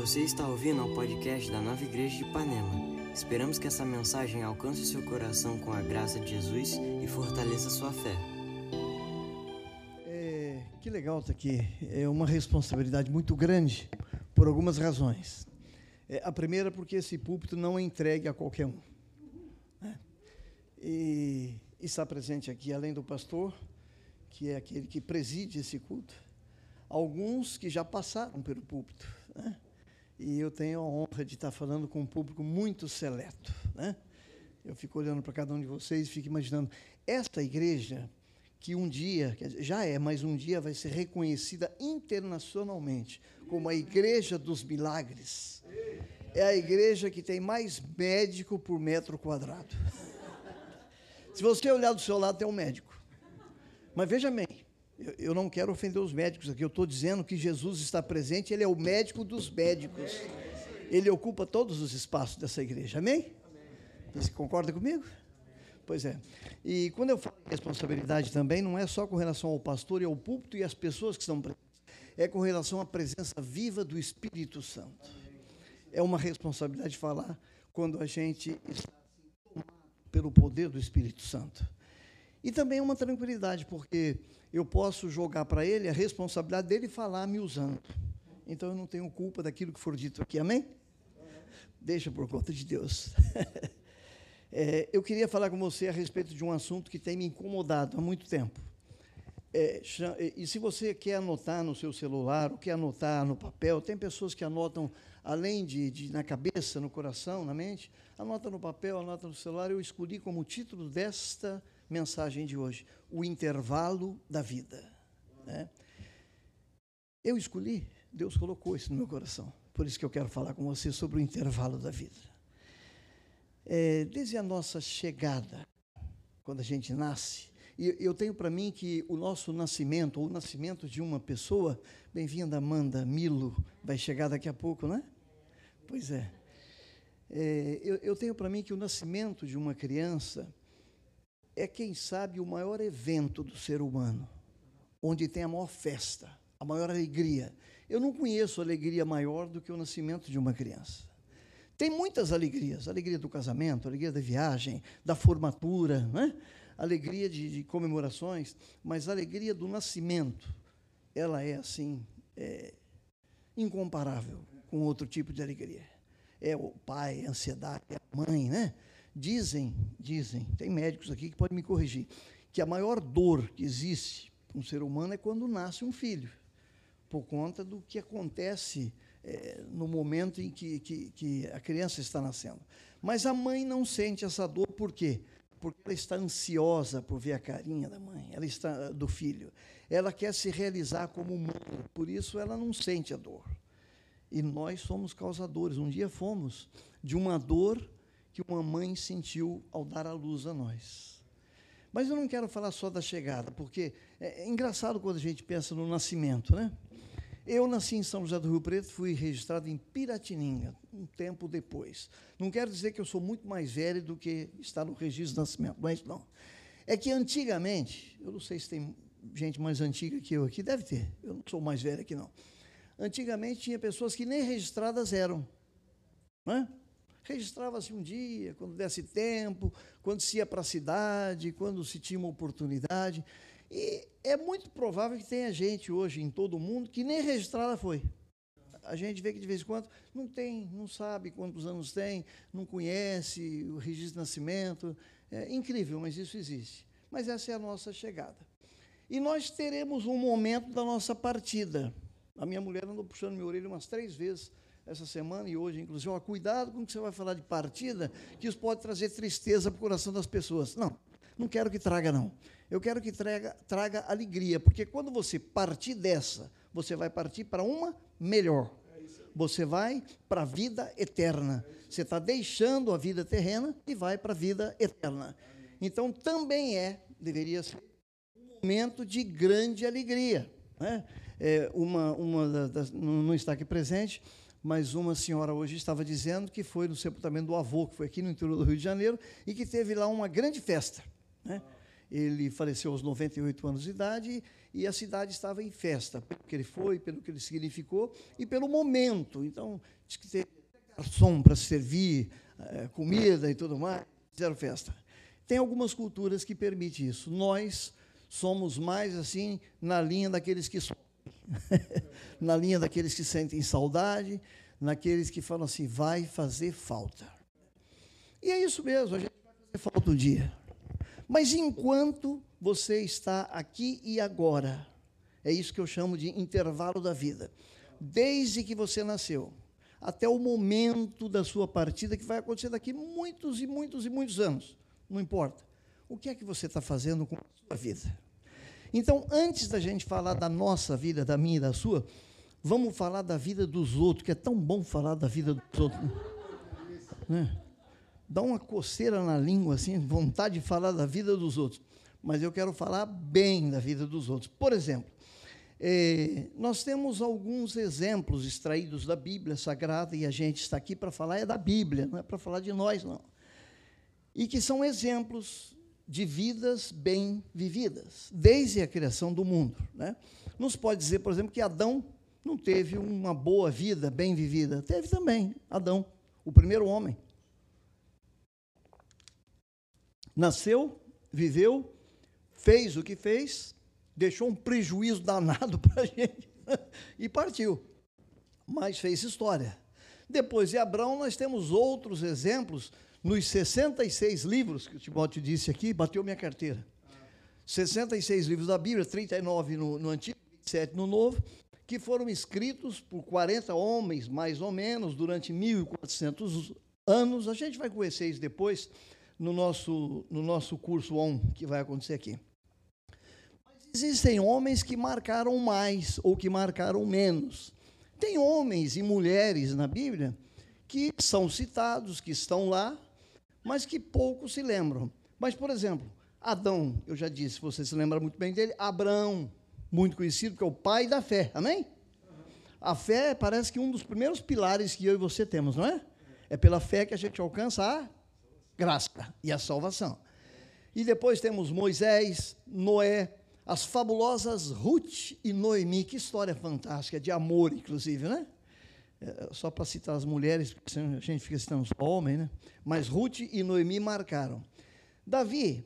Você está ouvindo ao podcast da Nova Igreja de Ipanema. Esperamos que essa mensagem alcance seu coração com a graça de Jesus e fortaleça sua fé. É, que legal estar aqui. É uma responsabilidade muito grande por algumas razões. É, a primeira, porque esse púlpito não é entregue a qualquer um. né? E está presente aqui, além do pastor, que é aquele que preside esse culto, alguns que já passaram pelo púlpito. né? E eu tenho a honra de estar falando com um público muito seleto. né? Eu fico olhando para cada um de vocês e fico imaginando, esta igreja, que um dia, já é, mas um dia vai ser reconhecida internacionalmente como a igreja dos milagres. É a igreja que tem mais médico por metro quadrado. Se você olhar do seu lado, tem um médico. Mas veja bem, eu, eu não quero ofender os médicos aqui, eu estou dizendo que Jesus está presente, ele é o médico dos médicos. Ele ocupa todos os espaços dessa igreja, amém? Você concorda comigo? Pois é. E quando eu falo em responsabilidade também, não é só com relação ao pastor e ao púlpito e às pessoas que estão presentes, é com relação à presença viva do Espírito Santo. É uma responsabilidade falar quando a gente está pelo poder do Espírito Santo. E também é uma tranquilidade, porque eu posso jogar para ele a responsabilidade dele falar me usando. Então eu não tenho culpa daquilo que for dito aqui, amém? Deixa por conta de Deus. É, eu queria falar com você a respeito de um assunto que tem me incomodado há muito tempo. É, cha- e se você quer anotar no seu celular, ou quer anotar no papel, tem pessoas que anotam, além de, de na cabeça, no coração, na mente, anota no papel, anota no celular. Eu escolhi como título desta mensagem de hoje, o intervalo da vida. né? Eu escolhi, Deus colocou isso no meu coração. Por isso que eu quero falar com você sobre o intervalo da vida. É, desde a nossa chegada, quando a gente nasce, e eu tenho para mim que o nosso nascimento, ou o nascimento de uma pessoa, bem-vinda Amanda Milo, vai chegar daqui a pouco, né? Pois é. É, eu, eu tenho para mim que o nascimento de uma criança é, quem sabe, o maior evento do ser humano, onde tem a maior festa, a maior alegria. Eu não conheço alegria maior do que o nascimento de uma criança. Tem muitas alegrias, alegria do casamento, alegria da viagem, da formatura, né? alegria de, de comemorações, mas a alegria do nascimento, ela é assim, é, incomparável com outro tipo de alegria. É o pai, a ansiedade, a mãe, né? Dizem, dizem, tem médicos aqui que podem me corrigir, que a maior dor que existe para um ser humano é quando nasce um filho, por conta do que acontece eh, no momento em que, que, que a criança está nascendo. Mas a mãe não sente essa dor, por quê? Porque ela está ansiosa por ver a carinha da mãe, ela está do filho. Ela quer se realizar como mãe, por isso ela não sente a dor. E nós somos causadores. Um dia fomos de uma dor que uma mãe sentiu ao dar à luz a nós. Mas eu não quero falar só da chegada, porque é, é engraçado quando a gente pensa no nascimento, né? Eu nasci em São José do Rio Preto, fui registrado em Piratininga, um tempo depois. Não quero dizer que eu sou muito mais velho do que está no registro de nascimento, isso não. É que antigamente, eu não sei se tem gente mais antiga que eu aqui, deve ter, eu não sou mais velho aqui não. Antigamente tinha pessoas que nem registradas eram. Não é? Registrava-se um dia, quando desse tempo, quando se ia para a cidade, quando se tinha uma oportunidade. E é muito provável que tenha gente hoje em todo o mundo que nem registrada foi. A gente vê que de vez em quando não tem, não sabe quantos anos tem, não conhece o registro de nascimento. É incrível, mas isso existe. Mas essa é a nossa chegada. E nós teremos um momento da nossa partida. A minha mulher andou puxando minha orelha umas três vezes essa semana e hoje, inclusive, ó, cuidado com o que você vai falar de partida, que isso pode trazer tristeza para o coração das pessoas. Não, não quero que traga, não. Eu quero que traga, traga alegria, porque quando você partir dessa, você vai partir para uma melhor. Você vai para a vida eterna. Você está deixando a vida terrena e vai para a vida eterna. Então, também é, deveria ser, um momento de grande alegria. Né? É, uma, uma da- das, não está aqui presente, mas uma senhora hoje estava dizendo que foi no sepultamento do avô, que foi aqui no interior do Rio de Janeiro, e que teve lá uma grande festa. Né? Ele faleceu aos 98 anos de idade e a cidade estava em festa, pelo que ele foi, pelo que ele significou e pelo momento. Então, diz que teve garçom para servir é, comida e tudo mais, fizeram festa. Tem algumas culturas que permitem isso. Nós somos mais assim na linha daqueles que na linha daqueles que sentem saudade, naqueles que falam assim, vai fazer falta. E é isso mesmo, a gente vai fazer falta um dia. Mas enquanto você está aqui e agora, é isso que eu chamo de intervalo da vida. Desde que você nasceu até o momento da sua partida, que vai acontecer daqui muitos e muitos e muitos anos, não importa. O que é que você está fazendo com a sua vida? Então, antes da gente falar da nossa vida, da minha e da sua, vamos falar da vida dos outros, que é tão bom falar da vida dos outros. Né? Dá uma coceira na língua, assim, vontade de falar da vida dos outros. Mas eu quero falar bem da vida dos outros. Por exemplo, eh, nós temos alguns exemplos extraídos da Bíblia Sagrada, e a gente está aqui para falar é da Bíblia, não é para falar de nós, não. E que são exemplos de vidas bem vividas, desde a criação do mundo. Né? Não se pode dizer, por exemplo, que Adão não teve uma boa vida bem vivida. Teve também, Adão, o primeiro homem. Nasceu, viveu, fez o que fez, deixou um prejuízo danado para a gente e partiu. Mas fez história. Depois de Abraão, nós temos outros exemplos nos 66 livros que o Timóteo disse aqui, bateu minha carteira. 66 livros da Bíblia, 39 no, no Antigo, 27 no Novo, que foram escritos por 40 homens, mais ou menos, durante 1.400 anos. A gente vai conhecer isso depois no nosso, no nosso curso ON, que vai acontecer aqui. Mas existem homens que marcaram mais ou que marcaram menos. Tem homens e mulheres na Bíblia que são citados, que estão lá, mas que poucos se lembram. Mas, por exemplo, Adão, eu já disse, você se lembra muito bem dele, Abraão, muito conhecido, que é o pai da fé, amém? A fé parece que um dos primeiros pilares que eu e você temos, não é? É pela fé que a gente alcança a graça e a salvação. E depois temos Moisés, Noé, as fabulosas Ruth e Noemi, que história fantástica, de amor, inclusive, né? É, só para citar as mulheres, porque a gente fica citando os homens, né? Mas Ruth e Noemi marcaram. Davi,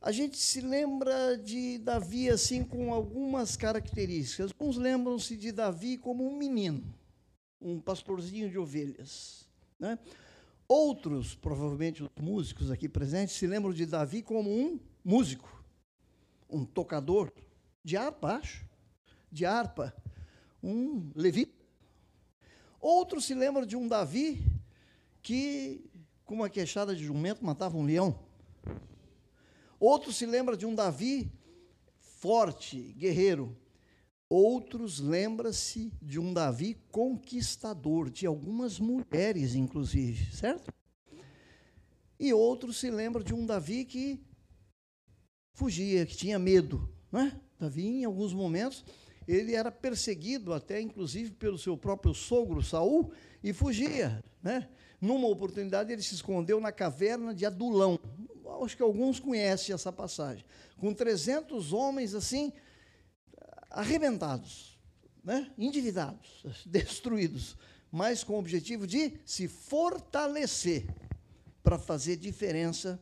a gente se lembra de Davi assim com algumas características. Alguns lembram-se de Davi como um menino, um pastorzinho de ovelhas. Né? Outros, provavelmente os músicos aqui presentes, se lembram de Davi como um músico, um tocador de harpa, acho, de harpa, um levita. Outros se lembram de um Davi que, com uma queixada de jumento, matava um leão. Outros se lembram de um Davi forte, guerreiro. Outros lembram-se de um Davi conquistador, de algumas mulheres, inclusive, certo? E outros se lembram de um Davi que fugia, que tinha medo. Não é? Davi, em alguns momentos, ele era perseguido até, inclusive, pelo seu próprio sogro Saul e fugia. Né? Numa oportunidade, ele se escondeu na caverna de Adulão. Acho que alguns conhecem essa passagem. Com 300 homens assim, arrebentados, né? endividados, destruídos, mas com o objetivo de se fortalecer para fazer diferença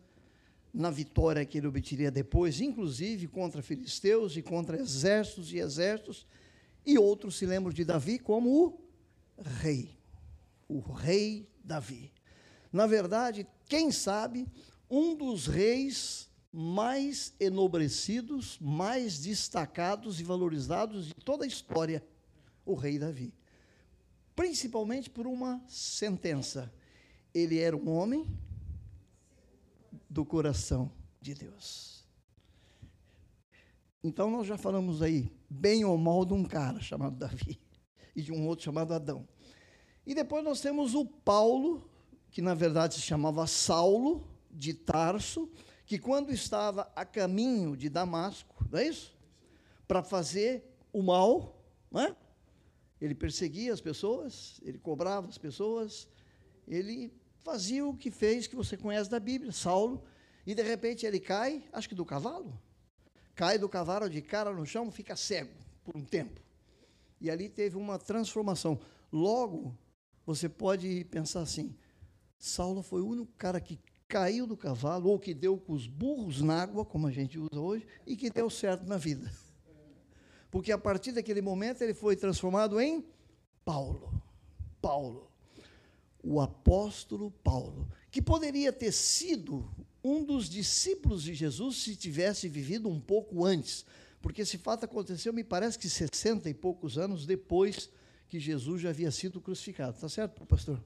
na vitória que ele obteria depois, inclusive contra filisteus e contra exércitos e exércitos, e outros se lembram de Davi como o rei, o rei Davi. Na verdade, quem sabe, um dos reis mais enobrecidos, mais destacados e valorizados de toda a história, o rei Davi. Principalmente por uma sentença. Ele era um homem do coração de Deus. Então nós já falamos aí, bem ou mal, de um cara chamado Davi e de um outro chamado Adão. E depois nós temos o Paulo, que na verdade se chamava Saulo, de Tarso, que quando estava a caminho de Damasco, não é isso? Para fazer o mal, não é? Ele perseguia as pessoas, ele cobrava as pessoas, ele fazia o que fez, que você conhece da Bíblia, Saulo, E de repente ele cai, acho que do cavalo. Cai do cavalo de cara no chão, fica cego por um tempo. E ali teve uma transformação. Logo, você pode pensar assim: Saulo foi o único cara que caiu do cavalo, ou que deu com os burros na água, como a gente usa hoje, e que deu certo na vida. Porque a partir daquele momento ele foi transformado em Paulo. Paulo. O apóstolo Paulo, que poderia ter sido um dos discípulos de Jesus se tivesse vivido um pouco antes. Porque esse fato aconteceu, me parece que 60 e poucos anos depois que Jesus já havia sido crucificado. Está certo, pastor?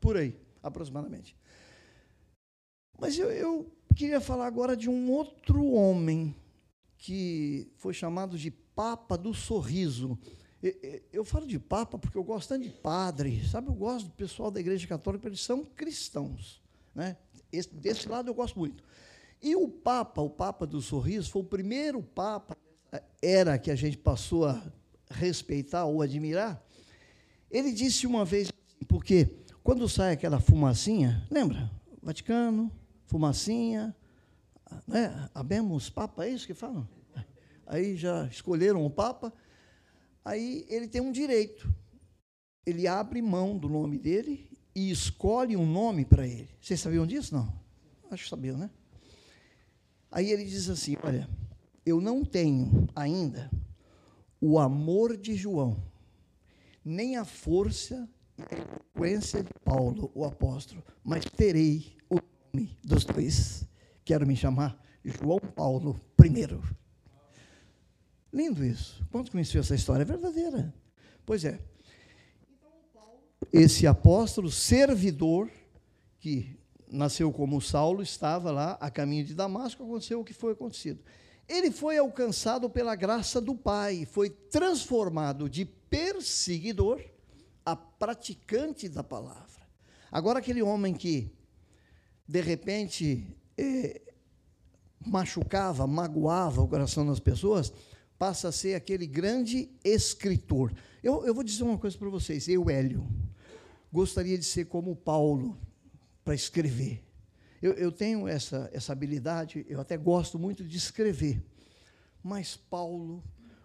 Por aí, aproximadamente. Mas eu, eu queria falar agora de um outro homem que foi chamado de Papa do Sorriso. Eu falo de Papa porque eu gosto tanto de padre, sabe? Eu gosto do pessoal da Igreja Católica, porque eles são cristãos. Né? Esse, desse lado eu gosto muito. E o Papa, o Papa do Sorriso, foi o primeiro Papa, era que a gente passou a respeitar ou admirar. Ele disse uma vez, porque quando sai aquela fumacinha, lembra? Vaticano, fumacinha, né? Abemos Papa, é isso que falam? Aí já escolheram o Papa, aí ele tem um direito. Ele abre mão do nome dele e escolhe um nome para ele. Vocês sabiam disso? Não? Acho que sabiam, né? Aí ele diz assim: Olha, eu não tenho ainda o amor de João, nem a força e a eloquência de Paulo, o apóstolo, mas terei dos dois. Quero me chamar João Paulo I. Lindo isso. Quantos conheceu essa história? É verdadeira. Pois é. Esse apóstolo, servidor, que nasceu como Saulo, estava lá a caminho de Damasco, aconteceu o que foi acontecido. Ele foi alcançado pela graça do Pai, foi transformado de perseguidor a praticante da palavra. Agora, aquele homem que de repente, é, machucava, magoava o coração das pessoas, passa a ser aquele grande escritor. Eu, eu vou dizer uma coisa para vocês, eu, Hélio, gostaria de ser como Paulo para escrever. Eu, eu, tenho essa, essa habilidade, eu até gosto muito de escrever. Mas Paulo,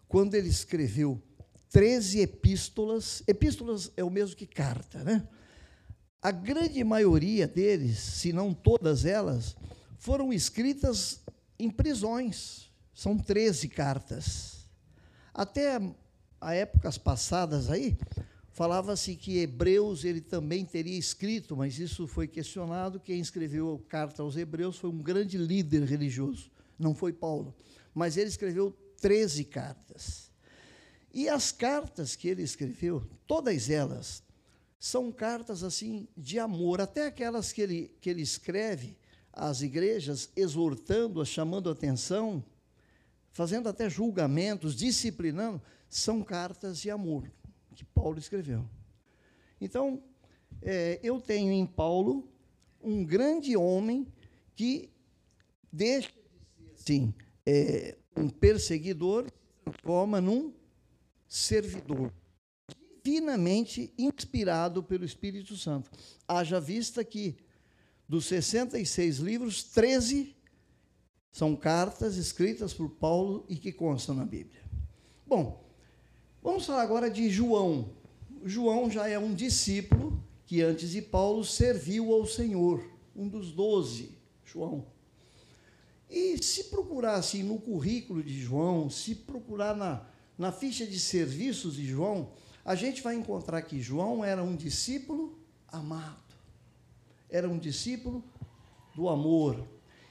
quando ele escreveu 13 epístolas, epístolas é o mesmo que carta, né? A grande maioria deles, se não todas elas, foram escritas em prisões. São 13 cartas. Até a épocas passadas aí, falava-se que Hebreus ele também teria escrito, mas isso foi questionado. Quem escreveu a carta aos Hebreus foi um grande líder religioso, não foi Paulo. Mas ele escreveu 13 cartas. E as cartas que ele escreveu, todas elas, são cartas assim de amor, até aquelas que ele, que ele escreve às igrejas, exortando-as, chamando a atenção, fazendo até julgamentos, disciplinando, são cartas de amor que Paulo escreveu. Então, é, eu tenho em Paulo um grande homem que deixa de ser assim, é, um perseguidor, se transforma num servidor divinamente inspirado pelo Espírito Santo. Haja vista que, dos 66 livros, 13 são cartas escritas por Paulo e que constam na Bíblia. Bom, vamos falar agora de João. João já é um discípulo que, antes de Paulo, serviu ao Senhor, um dos doze, João. E se procurar assim no currículo de João, se procurar na, na ficha de serviços de João, a gente vai encontrar que João era um discípulo amado, era um discípulo do amor.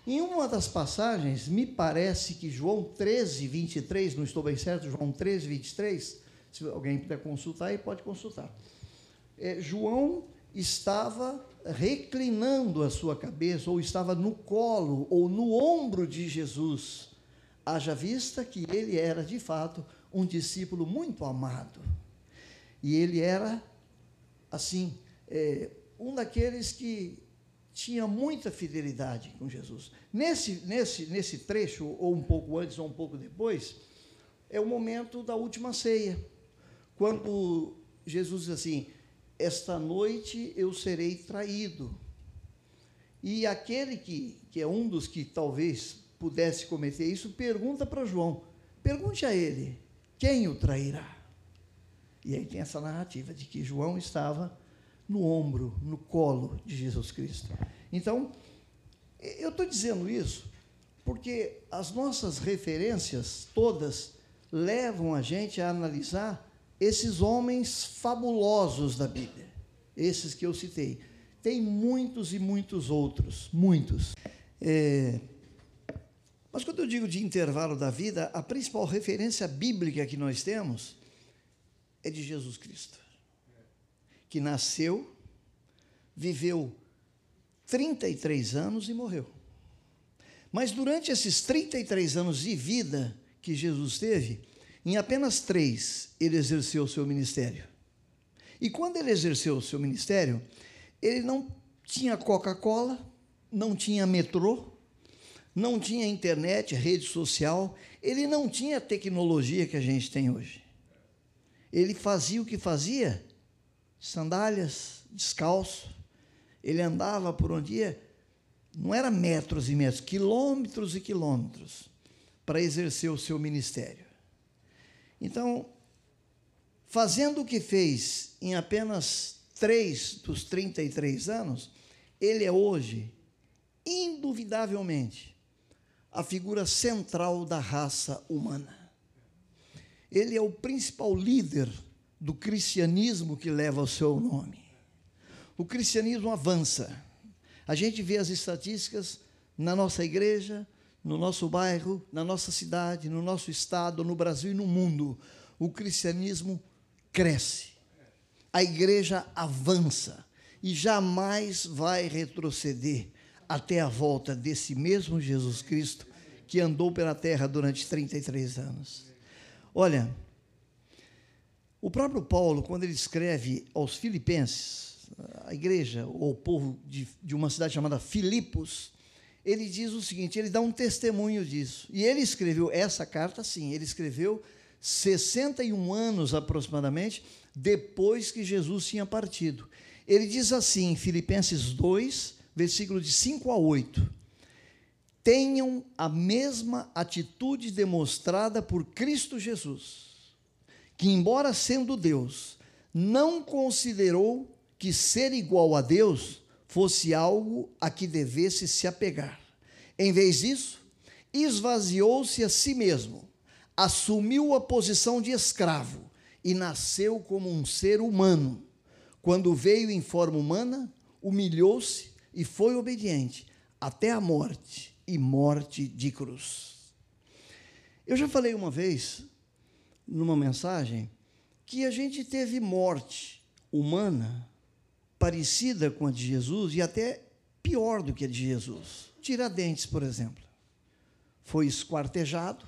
Em uma das passagens, me parece que João 13, 23, não estou bem certo, João 13, 23, se alguém puder consultar aí, pode consultar. É, João estava reclinando a sua cabeça, ou estava no colo, ou no ombro de Jesus, haja vista que ele era, de fato, um discípulo muito amado. E ele era, assim, é, um daqueles que tinha muita fidelidade com Jesus. Nesse, nesse, nesse trecho, ou um pouco antes ou um pouco depois, é o momento da última ceia, quando Jesus diz assim: Esta noite eu serei traído. E aquele que, que é um dos que talvez pudesse cometer isso, pergunta para João: pergunte a ele, quem o trairá? E aí tem essa narrativa de que João estava no ombro, no colo de Jesus Cristo. Então, eu estou dizendo isso porque as nossas referências todas levam a gente a analisar esses homens fabulosos da Bíblia, esses que eu citei. Tem muitos e muitos outros, muitos. É, mas quando eu digo de intervalo da vida, a principal referência bíblica que nós temos é de Jesus Cristo, que nasceu, viveu 33 anos e morreu. Mas durante esses 33 anos de vida que Jesus teve, em apenas três ele exerceu o seu ministério. E quando ele exerceu o seu ministério, ele não tinha Coca-Cola, não tinha metrô, não tinha internet, rede social, ele não tinha a tecnologia que a gente tem hoje. Ele fazia o que fazia? Sandálias, descalço. Ele andava por onde ia, não era metros e metros, quilômetros e quilômetros, para exercer o seu ministério. Então, fazendo o que fez em apenas três dos 33 anos, ele é hoje, induvidavelmente, a figura central da raça humana. Ele é o principal líder do cristianismo que leva o seu nome. O cristianismo avança. A gente vê as estatísticas na nossa igreja, no nosso bairro, na nossa cidade, no nosso estado, no Brasil e no mundo. O cristianismo cresce. A igreja avança e jamais vai retroceder até a volta desse mesmo Jesus Cristo que andou pela terra durante 33 anos. Olha, o próprio Paulo, quando ele escreve aos Filipenses, a igreja, ou o povo de, de uma cidade chamada Filipos, ele diz o seguinte: ele dá um testemunho disso. E ele escreveu essa carta, sim, ele escreveu 61 anos aproximadamente depois que Jesus tinha partido. Ele diz assim, em Filipenses 2, versículo de 5 a 8: Tenham a mesma atitude demonstrada por Cristo Jesus, que, embora sendo Deus, não considerou que ser igual a Deus fosse algo a que devesse se apegar. Em vez disso, esvaziou-se a si mesmo, assumiu a posição de escravo e nasceu como um ser humano. Quando veio em forma humana, humilhou-se e foi obediente até a morte e morte de cruz. Eu já falei uma vez, numa mensagem, que a gente teve morte humana parecida com a de Jesus e até pior do que a de Jesus. Tiradentes, por exemplo, foi esquartejado,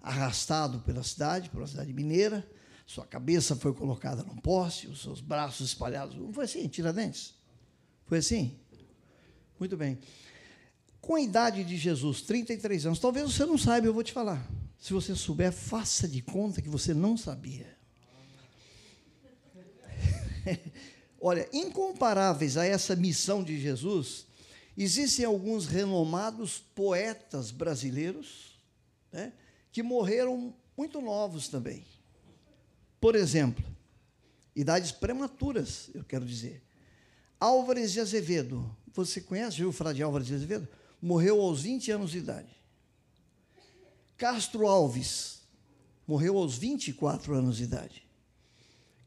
arrastado pela cidade, pela cidade mineira, sua cabeça foi colocada num poste, os seus braços espalhados. Não foi assim, Tiradentes? Foi assim? Muito bem. Com a idade de Jesus, 33 anos, talvez você não saiba, eu vou te falar. Se você souber, faça de conta que você não sabia. Olha, incomparáveis a essa missão de Jesus, existem alguns renomados poetas brasileiros né, que morreram muito novos também. Por exemplo, idades prematuras, eu quero dizer. Álvares de Azevedo, você conhece, viu falar de Álvares de Azevedo? Morreu aos 20 anos de idade. Castro Alves, morreu aos 24 anos de idade.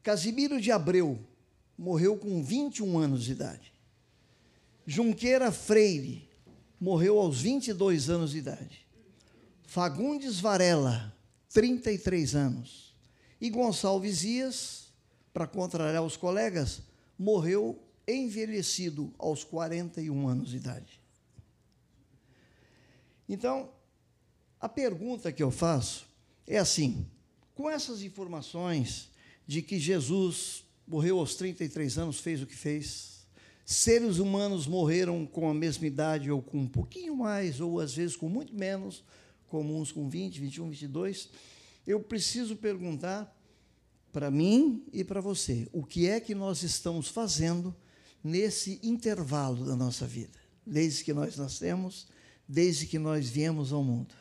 Casimiro de Abreu, morreu com 21 anos de idade. Junqueira Freire morreu aos 22 anos de idade. Fagundes Varela, 33 anos. E Gonçalves Dias, para contrariar os colegas, morreu envelhecido aos 41 anos de idade. Então, a pergunta que eu faço é assim: com essas informações de que Jesus morreu aos 33 anos, fez o que fez. Seres humanos morreram com a mesma idade, ou com um pouquinho mais, ou às vezes com muito menos, como uns com 20, 21, 22. Eu preciso perguntar para mim e para você: o que é que nós estamos fazendo nesse intervalo da nossa vida? desde que nós nascemos, desde que nós viemos ao mundo.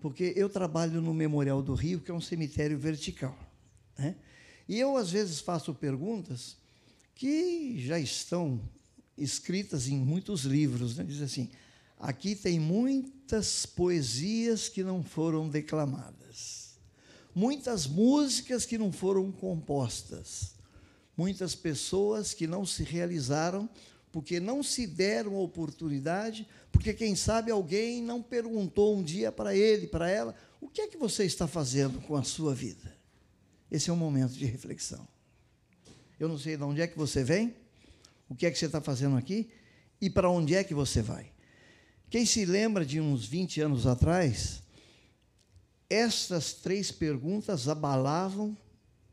Porque eu trabalho no Memorial do Rio, que é um cemitério vertical. Né? E eu, às vezes, faço perguntas que já estão escritas em muitos livros. Né? Diz assim: aqui tem muitas poesias que não foram declamadas, muitas músicas que não foram compostas, muitas pessoas que não se realizaram porque não se deram a oportunidade, porque quem sabe alguém não perguntou um dia para ele, para ela, o que é que você está fazendo com a sua vida? Esse é um momento de reflexão. Eu não sei de onde é que você vem, o que é que você está fazendo aqui e para onde é que você vai. Quem se lembra de uns 20 anos atrás, estas três perguntas abalavam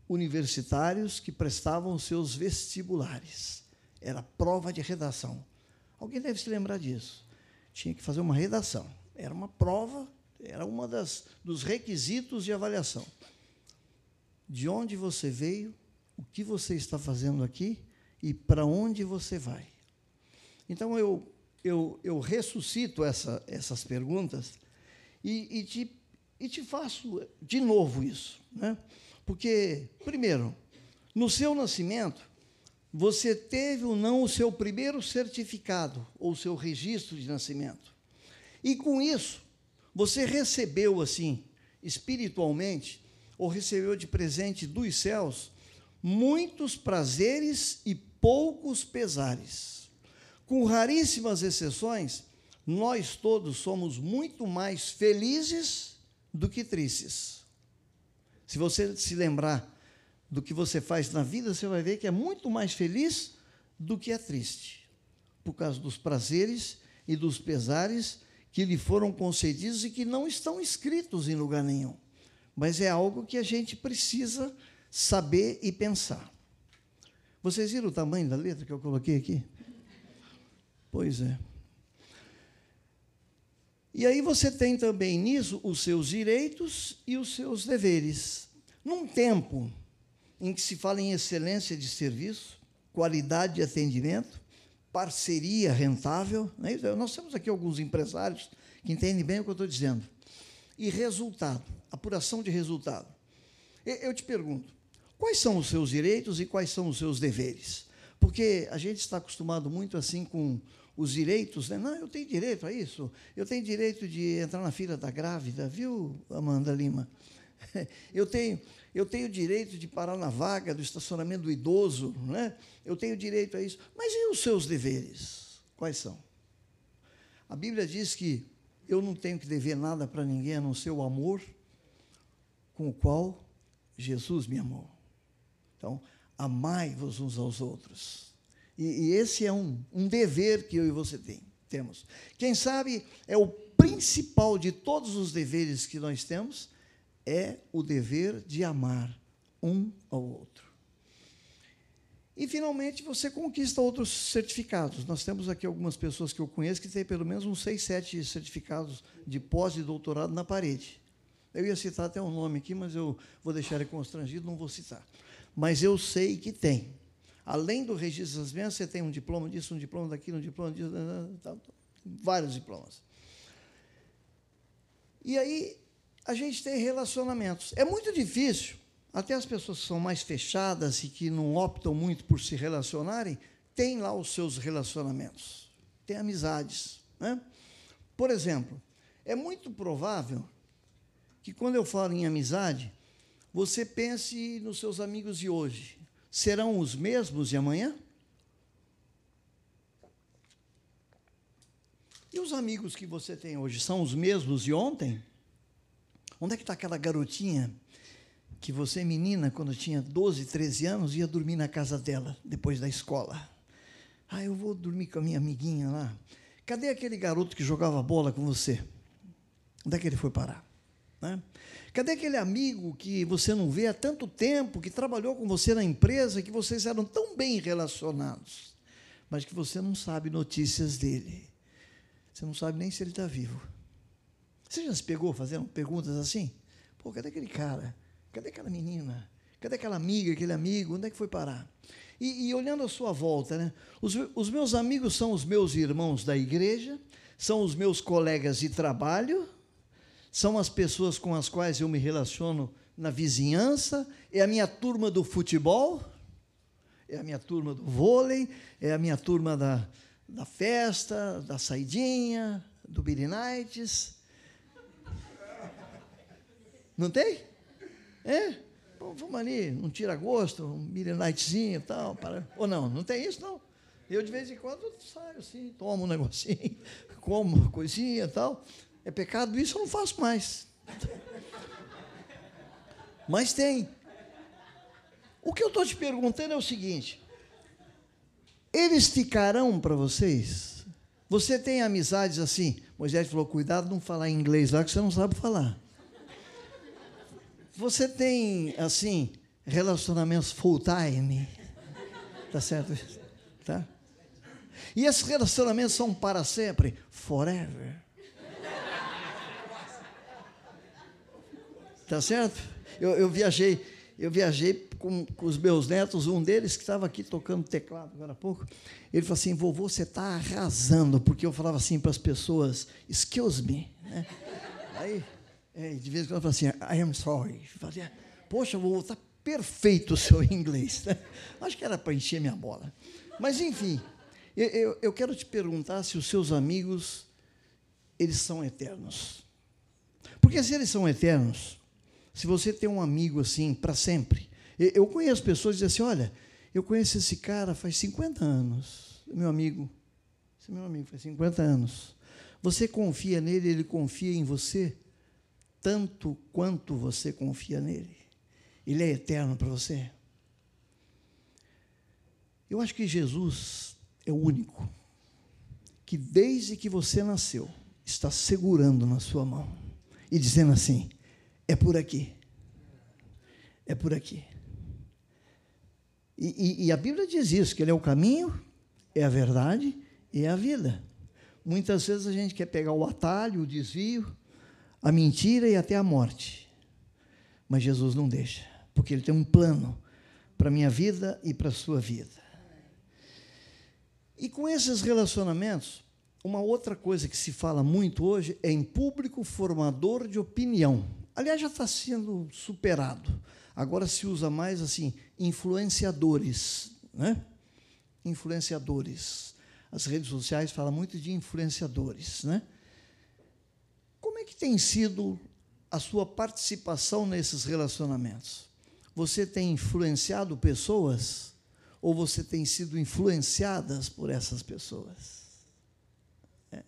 universitários que prestavam seus vestibulares. Era prova de redação. Alguém deve se lembrar disso. Tinha que fazer uma redação. Era uma prova, era uma das dos requisitos de avaliação. De onde você veio, o que você está fazendo aqui e para onde você vai. Então eu eu, eu ressuscito essa, essas perguntas e, e, te, e te faço de novo isso. Né? Porque, primeiro, no seu nascimento, você teve ou não o seu primeiro certificado ou seu registro de nascimento. E com isso, você recebeu assim, espiritualmente, ou recebeu de presente dos céus, muitos prazeres e poucos pesares. Com raríssimas exceções, nós todos somos muito mais felizes do que tristes. Se você se lembrar do que você faz na vida, você vai ver que é muito mais feliz do que é triste, por causa dos prazeres e dos pesares que lhe foram concedidos e que não estão escritos em lugar nenhum. Mas é algo que a gente precisa saber e pensar. Vocês viram o tamanho da letra que eu coloquei aqui? Pois é. E aí você tem também nisso os seus direitos e os seus deveres. Num tempo em que se fala em excelência de serviço, qualidade de atendimento, parceria rentável. Né? Nós temos aqui alguns empresários que entendem bem o que eu estou dizendo. E resultado, apuração de resultado. Eu te pergunto, quais são os seus direitos e quais são os seus deveres? Porque a gente está acostumado muito assim com os direitos, né? Não, eu tenho direito a isso. Eu tenho direito de entrar na fila da grávida, viu, Amanda Lima? Eu tenho, eu tenho direito de parar na vaga do estacionamento do idoso, né? eu tenho direito a isso. Mas e os seus deveres? Quais são? A Bíblia diz que eu não tenho que dever nada para ninguém a não ser o amor com o qual Jesus me amou. Então, amai-vos uns aos outros. E, e esse é um, um dever que eu e você tem, temos. Quem sabe é o principal de todos os deveres que nós temos, é o dever de amar um ao outro. E, finalmente, você conquista outros certificados. Nós temos aqui algumas pessoas que eu conheço que têm pelo menos uns seis, sete certificados de pós e doutorado na parede. Eu ia citar até um nome aqui, mas eu vou deixar ele constrangido, não vou citar. Mas eu sei que tem. Além do registro das bênçãos, você tem um diploma disso, um diploma daquilo, um diploma disso, vários diplomas. E aí, a gente tem relacionamentos. É muito difícil, até as pessoas que são mais fechadas e que não optam muito por se relacionarem, têm lá os seus relacionamentos, têm amizades. Né? Por exemplo, é muito provável que quando eu falo em amizade, você pense nos seus amigos de hoje. Serão os mesmos de amanhã? E os amigos que você tem hoje são os mesmos de ontem? Onde é que está aquela garotinha que você, menina, quando tinha 12, 13 anos, ia dormir na casa dela, depois da escola? Ah, eu vou dormir com a minha amiguinha lá. Cadê aquele garoto que jogava bola com você? Onde é que ele foi parar? Né? Cadê aquele amigo que você não vê há tanto tempo, que trabalhou com você na empresa, que vocês eram tão bem relacionados, mas que você não sabe notícias dele? Você não sabe nem se ele está vivo. Você já se pegou fazendo perguntas assim? Pô, cadê aquele cara? Cadê aquela menina? Cadê aquela amiga, aquele amigo? Onde é que foi parar? E, e olhando à sua volta, né? Os, os meus amigos são os meus irmãos da igreja, são os meus colegas de trabalho, são as pessoas com as quais eu me relaciono na vizinhança, é a minha turma do futebol, é a minha turma do vôlei, é a minha turma da, da festa, da saidinha, do Billy Nights. Não tem? É? Bom, vamos ali, um tira-gosto, um Billy Nightzinho e tal. Para... Ou não, não tem isso não. Eu de vez em quando saio assim, tomo um negocinho, como uma coisinha e tal. É pecado isso, eu não faço mais. Mas tem. O que eu estou te perguntando é o seguinte: eles ficarão para vocês? Você tem amizades assim? Moisés falou: cuidado não falar inglês lá que você não sabe falar. Você tem, assim, relacionamentos full time? Tá certo? Tá? E esses relacionamentos são para sempre, forever. Tá certo? Eu, eu viajei, eu viajei com, com, os meus netos, um deles que estava aqui tocando teclado agora há pouco. Ele falou assim: vovô, você está arrasando, porque eu falava assim para as pessoas, excuse me. Né? Aí, é, de vez em quando eu falava assim, I am sorry. Fazia, Poxa, vovô, está perfeito o seu inglês. Acho que era para encher minha bola. Mas, enfim, eu, eu, eu quero te perguntar se os seus amigos, eles são eternos. Porque se eles são eternos, se você tem um amigo assim para sempre, eu conheço pessoas que dizem assim: olha, eu conheço esse cara faz 50 anos, meu amigo. Esse é meu amigo faz 50 anos. Você confia nele, ele confia em você, tanto quanto você confia nele. Ele é eterno para você. Eu acho que Jesus é o único que, desde que você nasceu, está segurando na sua mão e dizendo assim: é por aqui. É por aqui. E, e, e, a Bíblia diz isso, que ele é o caminho, é a verdade e é a vida. Muitas vezes a gente quer pegar o atalho, o desvio, a mentira e até a morte. Mas Jesus não deixa, porque ele tem um plano para a minha vida e para a sua vida. E com esses relacionamentos, uma outra coisa que se fala muito hoje é em público formador de opinião. Aliás, já está sendo superado. Agora se usa mais assim, influenciadores, né? Influenciadores. As redes sociais falam muito de influenciadores, né? Que tem sido a sua participação nesses relacionamentos? Você tem influenciado pessoas ou você tem sido influenciadas por essas pessoas? É,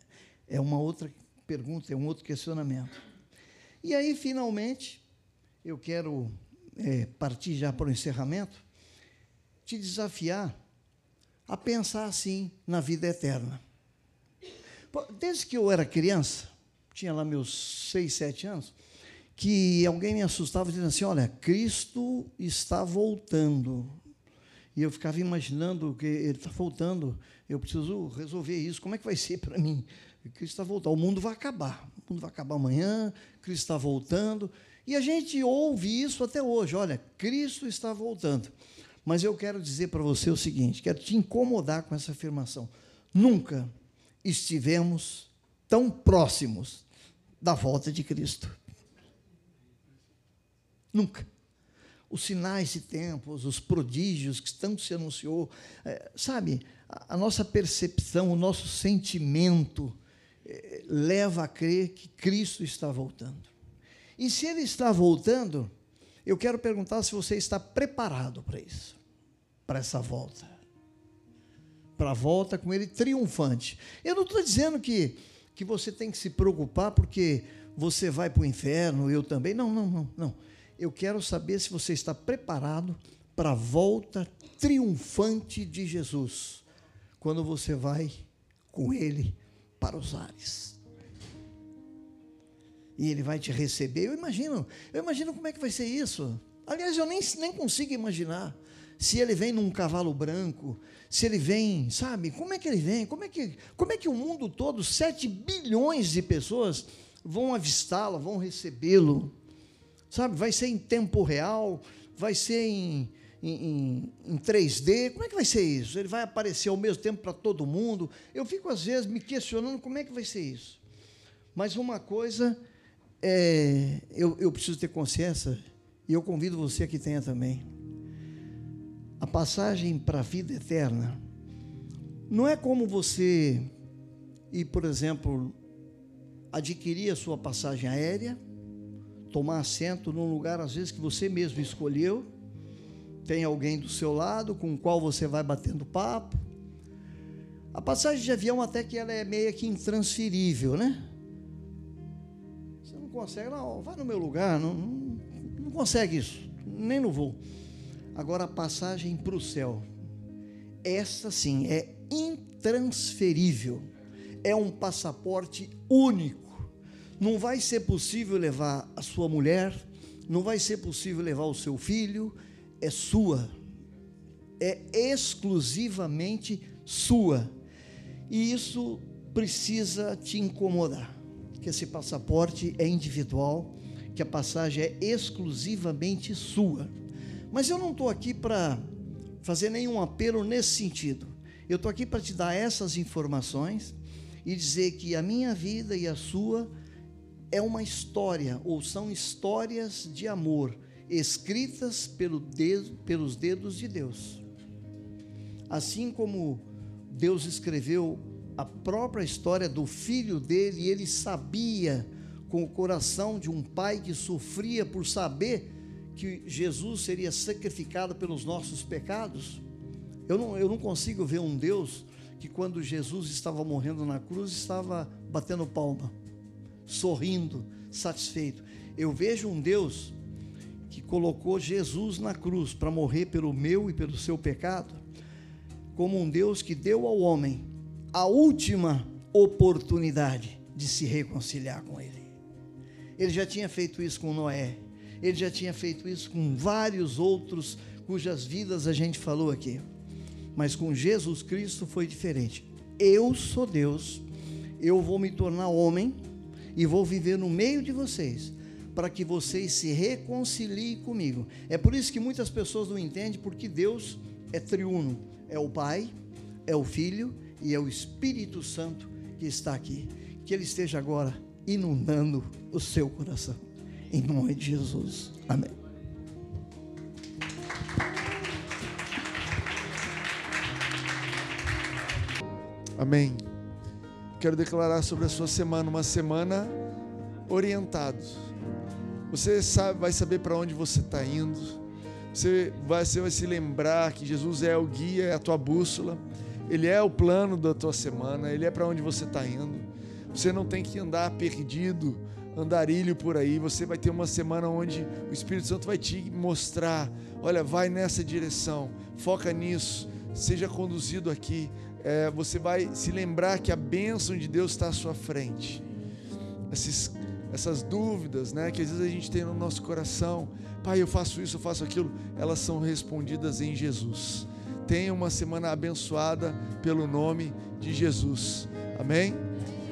é uma outra pergunta, é um outro questionamento. E aí, finalmente, eu quero é, partir já para o encerramento, te desafiar a pensar assim na vida eterna. Desde que eu era criança, tinha lá meus seis, sete anos, que alguém me assustava dizendo assim: Olha, Cristo está voltando. E eu ficava imaginando que ele está voltando, eu preciso resolver isso. Como é que vai ser para mim? Cristo está voltando, o mundo vai acabar. O mundo vai acabar amanhã, Cristo está voltando. E a gente ouve isso até hoje. Olha, Cristo está voltando. Mas eu quero dizer para você o seguinte: quero te incomodar com essa afirmação. Nunca estivemos tão próximos da volta de Cristo. Nunca. Os sinais de tempos, os prodígios que tanto se anunciou, é, sabe, a, a nossa percepção, o nosso sentimento, leva a crer que Cristo está voltando. E se ele está voltando, eu quero perguntar se você está preparado para isso, para essa volta. Para a volta com ele triunfante. Eu não estou dizendo que, que você tem que se preocupar porque você vai para o inferno, eu também. Não, não, não, não. Eu quero saber se você está preparado para a volta triunfante de Jesus, quando você vai com ele para os ares. E ele vai te receber. Eu imagino, eu imagino como é que vai ser isso. Aliás, eu nem, nem consigo imaginar se ele vem num cavalo branco, se ele vem, sabe? Como é que ele vem? Como é que, como é que o mundo todo, 7 bilhões de pessoas, vão avistá-lo, vão recebê-lo? Sabe? Vai ser em tempo real, vai ser em, em, em, em 3D, como é que vai ser isso? Ele vai aparecer ao mesmo tempo para todo mundo? Eu fico, às vezes, me questionando como é que vai ser isso. Mas uma coisa é, eu, eu preciso ter consciência, e eu convido você que tenha também. A passagem para a vida eterna não é como você ir, por exemplo, adquirir a sua passagem aérea, tomar assento num lugar, às vezes, que você mesmo escolheu, tem alguém do seu lado com o qual você vai batendo papo. A passagem de avião até que ela é meio que intransferível, né? Você não consegue, não, vai no meu lugar, não, não, não consegue isso, nem no voo. Agora a passagem para o céu, essa sim é intransferível, é um passaporte único. Não vai ser possível levar a sua mulher, não vai ser possível levar o seu filho, é sua, é exclusivamente sua. E isso precisa te incomodar, que esse passaporte é individual, que a passagem é exclusivamente sua. Mas eu não estou aqui para fazer nenhum apelo nesse sentido. Eu estou aqui para te dar essas informações e dizer que a minha vida e a sua é uma história, ou são histórias de amor escritas pelo dedo, pelos dedos de Deus. Assim como Deus escreveu a própria história do filho dele, e ele sabia com o coração de um pai que sofria por saber que Jesus seria sacrificado pelos nossos pecados. Eu não, eu não consigo ver um Deus que, quando Jesus estava morrendo na cruz, estava batendo palma, sorrindo, satisfeito. Eu vejo um Deus que colocou Jesus na cruz para morrer pelo meu e pelo seu pecado, como um Deus que deu ao homem a última oportunidade de se reconciliar com Ele. Ele já tinha feito isso com Noé, ele já tinha feito isso com vários outros cujas vidas a gente falou aqui. Mas com Jesus Cristo foi diferente. Eu sou Deus, eu vou me tornar homem e vou viver no meio de vocês, para que vocês se reconciliem comigo. É por isso que muitas pessoas não entendem porque Deus é triuno: é o Pai, é o Filho e é o Espírito Santo que está aqui. Que Ele esteja agora inundando o seu coração. Em nome de Jesus. Amém. Amém. Quero declarar sobre a sua semana uma semana orientado. Você sabe, vai saber para onde você está indo. Você vai, você vai se lembrar que Jesus é o guia, é a tua bússola. Ele é o plano da tua semana. Ele é para onde você está indo. Você não tem que andar perdido andarilho por aí. Você vai ter uma semana onde o Espírito Santo vai te mostrar: olha, vai nessa direção, foca nisso, seja conduzido aqui. É, você vai se lembrar que a bênção de Deus está à sua frente. Esses, essas dúvidas, né, que às vezes a gente tem no nosso coração, Pai, eu faço isso, eu faço aquilo, elas são respondidas em Jesus. Tenha uma semana abençoada pelo nome de Jesus. Amém?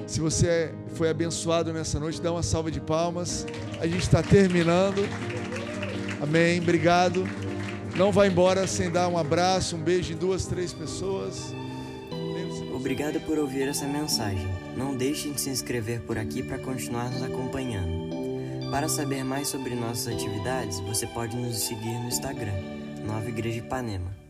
Se você foi abençoado nessa noite, dá uma salva de palmas. A gente está terminando. Amém. Obrigado. Não vá embora sem dar um abraço, um beijo em duas, três pessoas. Obrigado por ouvir essa mensagem. Não deixe de se inscrever por aqui para continuar nos acompanhando. Para saber mais sobre nossas atividades, você pode nos seguir no Instagram, Nova Igreja Ipanema.